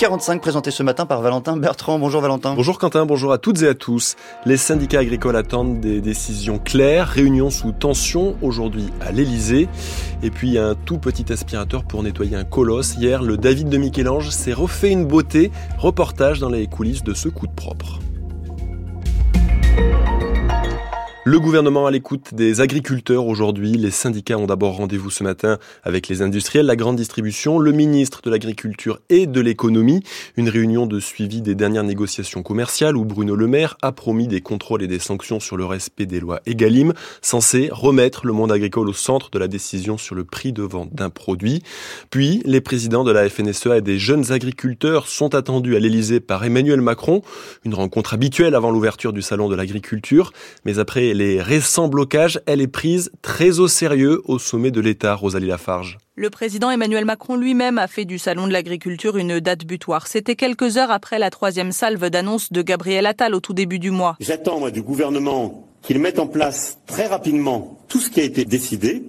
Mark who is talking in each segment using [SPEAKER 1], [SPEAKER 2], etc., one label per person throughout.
[SPEAKER 1] 8h45 présenté ce matin par Valentin Bertrand. Bonjour Valentin.
[SPEAKER 2] Bonjour Quentin, bonjour à toutes et à tous. Les syndicats agricoles attendent des décisions claires, réunion sous tension aujourd'hui à l'Elysée. Et puis un tout petit aspirateur pour nettoyer un colosse. Hier, le David de Michel-Ange s'est refait une beauté. Reportage dans les coulisses de ce coup de propre. Le gouvernement à l'écoute des agriculteurs aujourd'hui. Les syndicats ont d'abord rendez-vous ce matin avec les industriels, la grande distribution, le ministre de l'Agriculture et de l'Économie. Une réunion de suivi des dernières négociations commerciales où Bruno Le Maire a promis des contrôles et des sanctions sur le respect des lois Egalim, censées remettre le monde agricole au centre de la décision sur le prix de vente d'un produit. Puis, les présidents de la FNSEA et des jeunes agriculteurs sont attendus à l'Elysée par Emmanuel Macron. Une rencontre habituelle avant l'ouverture du salon de l'agriculture. Mais après les récents blocages, elle est prise très au sérieux au sommet de l'État, Rosalie Lafarge.
[SPEAKER 3] Le président Emmanuel Macron lui-même a fait du Salon de l'agriculture une date butoir. C'était quelques heures après la troisième salve d'annonce de Gabriel Attal au tout début du mois.
[SPEAKER 4] J'attends, moi, du gouvernement qu'il mette en place très rapidement tout ce qui a été décidé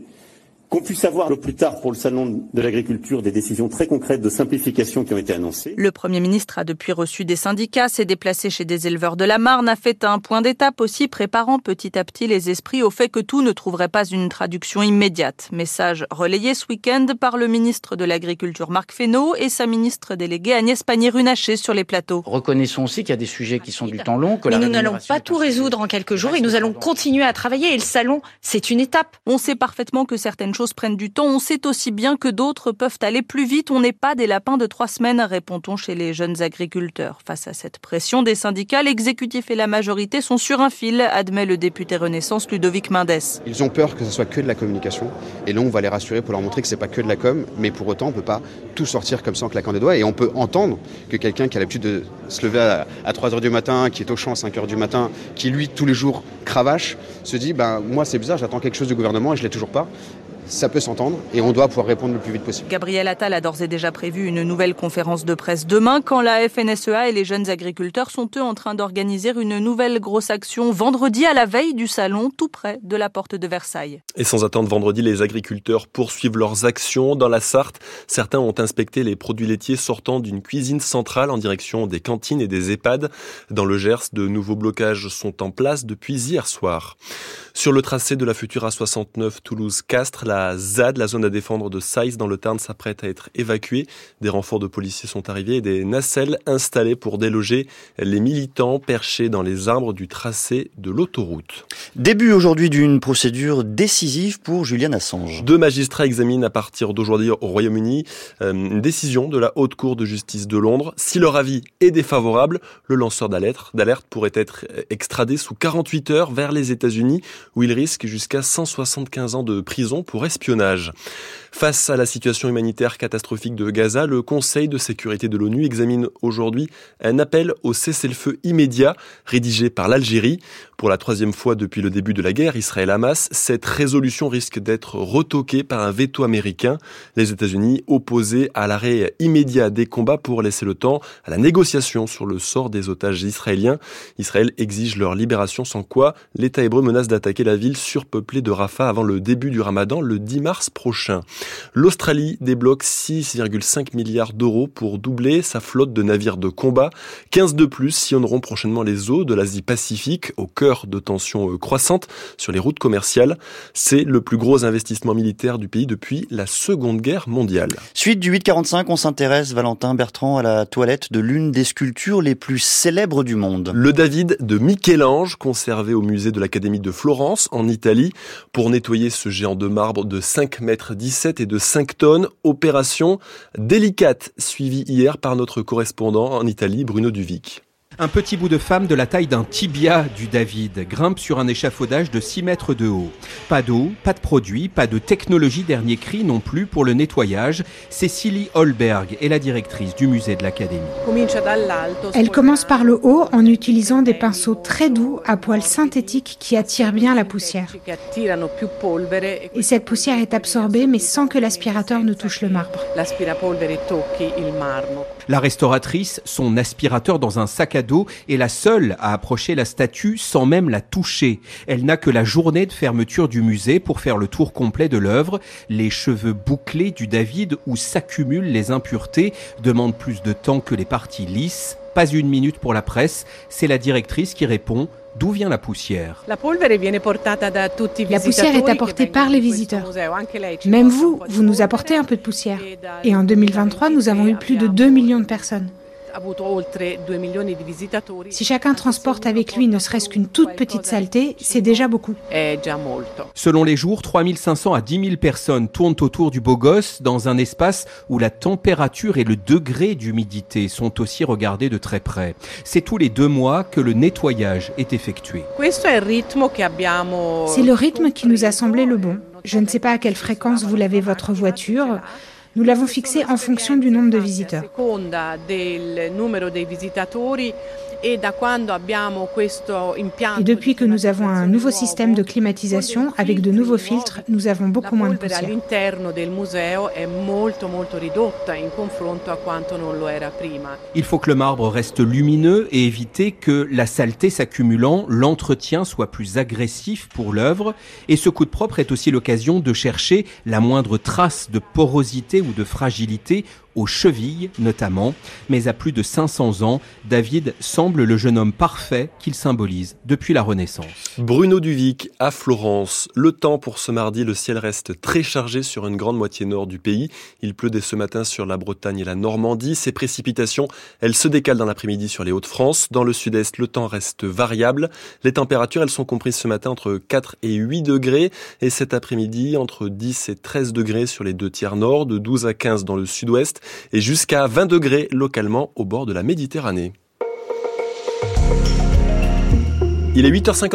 [SPEAKER 4] qu'on puisse avoir le plus tard pour le salon de l'agriculture des décisions très concrètes de simplification qui ont été annoncées.
[SPEAKER 3] Le Premier ministre a depuis reçu des syndicats, s'est déplacé chez des éleveurs de la Marne, a fait un point d'étape aussi, préparant petit à petit les esprits au fait que tout ne trouverait pas une traduction immédiate. Message relayé ce week-end par le ministre de l'Agriculture Marc Fesneau et sa ministre déléguée Agnès Pannier-Runacher sur les plateaux.
[SPEAKER 5] Reconnaissons aussi qu'il y a des sujets qui sont du temps long. Que
[SPEAKER 6] Mais
[SPEAKER 5] la
[SPEAKER 6] nous n'allons pas tout résoudre en quelques jours et nous allons continuer à travailler. Et le salon, c'est une étape.
[SPEAKER 3] On sait parfaitement que certaines choses prennent du temps. On sait aussi bien que d'autres peuvent aller plus vite. On n'est pas des lapins de trois semaines, répond-on chez les jeunes agriculteurs. Face à cette pression des syndicats, l'exécutif et la majorité sont sur un fil, admet le député Renaissance Ludovic Mendès.
[SPEAKER 7] Ils ont peur que ce soit que de la communication. Et là, on va les rassurer pour leur montrer que c'est pas que de la com, mais pour autant, on peut pas tout sortir comme ça en claquant des doigts. Et on peut entendre que quelqu'un qui a l'habitude de se lever à, à 3 heures du matin, qui est au champ à 5 heures du matin, qui lui, tous les jours, cravache, se dit, ben, moi, c'est bizarre, j'attends quelque chose du gouvernement et je l'ai toujours pas. Ça peut s'entendre et on doit pouvoir répondre le plus vite possible.
[SPEAKER 3] Gabriel Attal a d'ores et déjà prévu une nouvelle conférence de presse demain quand la FNSEA et les jeunes agriculteurs sont eux en train d'organiser une nouvelle grosse action vendredi à la veille du salon tout près de la porte de Versailles.
[SPEAKER 2] Et sans attendre vendredi, les agriculteurs poursuivent leurs actions. Dans la Sarthe, certains ont inspecté les produits laitiers sortant d'une cuisine centrale en direction des cantines et des EHPAD. Dans le Gers, de nouveaux blocages sont en place depuis hier soir. Sur le tracé de la future A69 Toulouse-Castres, la ZAD, la zone à défendre de Saïs dans le Tarn, s'apprête à être évacuée. Des renforts de policiers sont arrivés et des nacelles installées pour déloger les militants perchés dans les arbres du tracé de l'autoroute.
[SPEAKER 1] Début aujourd'hui d'une procédure décisive pour Julian Assange.
[SPEAKER 2] Deux magistrats examinent à partir d'aujourd'hui au Royaume-Uni euh, une décision de la Haute Cour de justice de Londres. Si leur avis est défavorable, le lanceur d'alerte d'alerte pourrait être extradé sous 48 heures vers les États-Unis où il risque jusqu'à 175 ans de prison pour espionnage. Face à la situation humanitaire catastrophique de Gaza, le Conseil de sécurité de l'ONU examine aujourd'hui un appel au cessez-le-feu immédiat rédigé par l'Algérie. Pour la troisième fois depuis le début de la guerre Israël-Hamas, cette résolution risque d'être retoquée par un veto américain. Les États-Unis opposés à l'arrêt immédiat des combats pour laisser le temps à la négociation sur le sort des otages israéliens. Israël exige leur libération sans quoi l'État hébreu menace d'attaquer la ville surpeuplée de Rafah avant le début du ramadan le 10 mars prochain. L'Australie débloque 6,5 milliards d'euros pour doubler sa flotte de navires de combat. 15 de plus sillonneront prochainement les eaux de l'Asie-Pacifique au cœur de tensions euh, croissantes sur les routes commerciales. C'est le plus gros investissement militaire du pays depuis la Seconde Guerre mondiale.
[SPEAKER 1] Suite du 845, on s'intéresse, Valentin Bertrand, à la toilette de l'une des sculptures les plus célèbres du monde.
[SPEAKER 2] Le David de Michel-Ange, conservé au musée de l'Académie de Florence, en Italie, pour nettoyer ce géant de marbre de 5 mètres 17 et de 5 tonnes. Opération délicate, suivie hier par notre correspondant en Italie, Bruno Duvic.
[SPEAKER 8] Un petit bout de femme de la taille d'un tibia du David grimpe sur un échafaudage de 6 mètres de haut. Pas d'eau, pas de produit, pas de technologie dernier cri non plus pour le nettoyage. Cécilie Holberg est la directrice du musée de l'Académie.
[SPEAKER 9] Elle commence par le haut en utilisant des pinceaux très doux à poils synthétiques qui attirent bien la poussière. Et cette poussière est absorbée mais sans que l'aspirateur ne touche le marbre.
[SPEAKER 8] La restauratrice, son aspirateur dans un sac à est la seule à approcher la statue sans même la toucher. Elle n'a que la journée de fermeture du musée pour faire le tour complet de l'œuvre. Les cheveux bouclés du David où s'accumulent les impuretés demandent plus de temps que les parties lisses. Pas une minute pour la presse, c'est la directrice qui répond D'où vient la poussière?
[SPEAKER 9] La poussière est apportée par les visiteurs. Même vous, vous nous apportez un peu de poussière. Et en 2023, nous avons eu plus de 2 millions de personnes. Si chacun transporte avec lui ne serait-ce qu'une toute petite saleté, c'est déjà beaucoup.
[SPEAKER 8] Selon les jours, 3500 à 10 000 personnes tournent autour du beau gosse dans un espace où la température et le degré d'humidité sont aussi regardés de très près. C'est tous les deux mois que le nettoyage est effectué.
[SPEAKER 9] C'est le rythme qui nous a semblé le bon. Je ne sais pas à quelle fréquence vous lavez votre voiture. Nous l'avons fixé en fonction du nombre de visiteurs. Et depuis que nous avons un nouveau système de climatisation avec de nouveaux filtres, nous avons beaucoup moins de poussière.
[SPEAKER 8] Il faut que le marbre reste lumineux et éviter que la saleté s'accumulant, l'entretien soit plus agressif pour l'œuvre. Et ce coup de propre est aussi l'occasion de chercher la moindre trace de porosité ou de fragilité aux chevilles notamment, mais à plus de 500 ans, David semble le jeune homme parfait qu'il symbolise depuis la Renaissance.
[SPEAKER 2] Bruno Duvic à Florence. Le temps pour ce mardi, le ciel reste très chargé sur une grande moitié nord du pays. Il pleut dès ce matin sur la Bretagne et la Normandie. Ces précipitations, elles se décalent dans l'après-midi sur les Hauts-de-France. Dans le sud-est, le temps reste variable. Les températures, elles sont comprises ce matin entre 4 et 8 degrés et cet après-midi entre 10 et 13 degrés sur les deux tiers nord, de 12 à 15 dans le sud-ouest et jusqu'à 20 degrés localement au bord de la Méditerranée. Il est 8h50.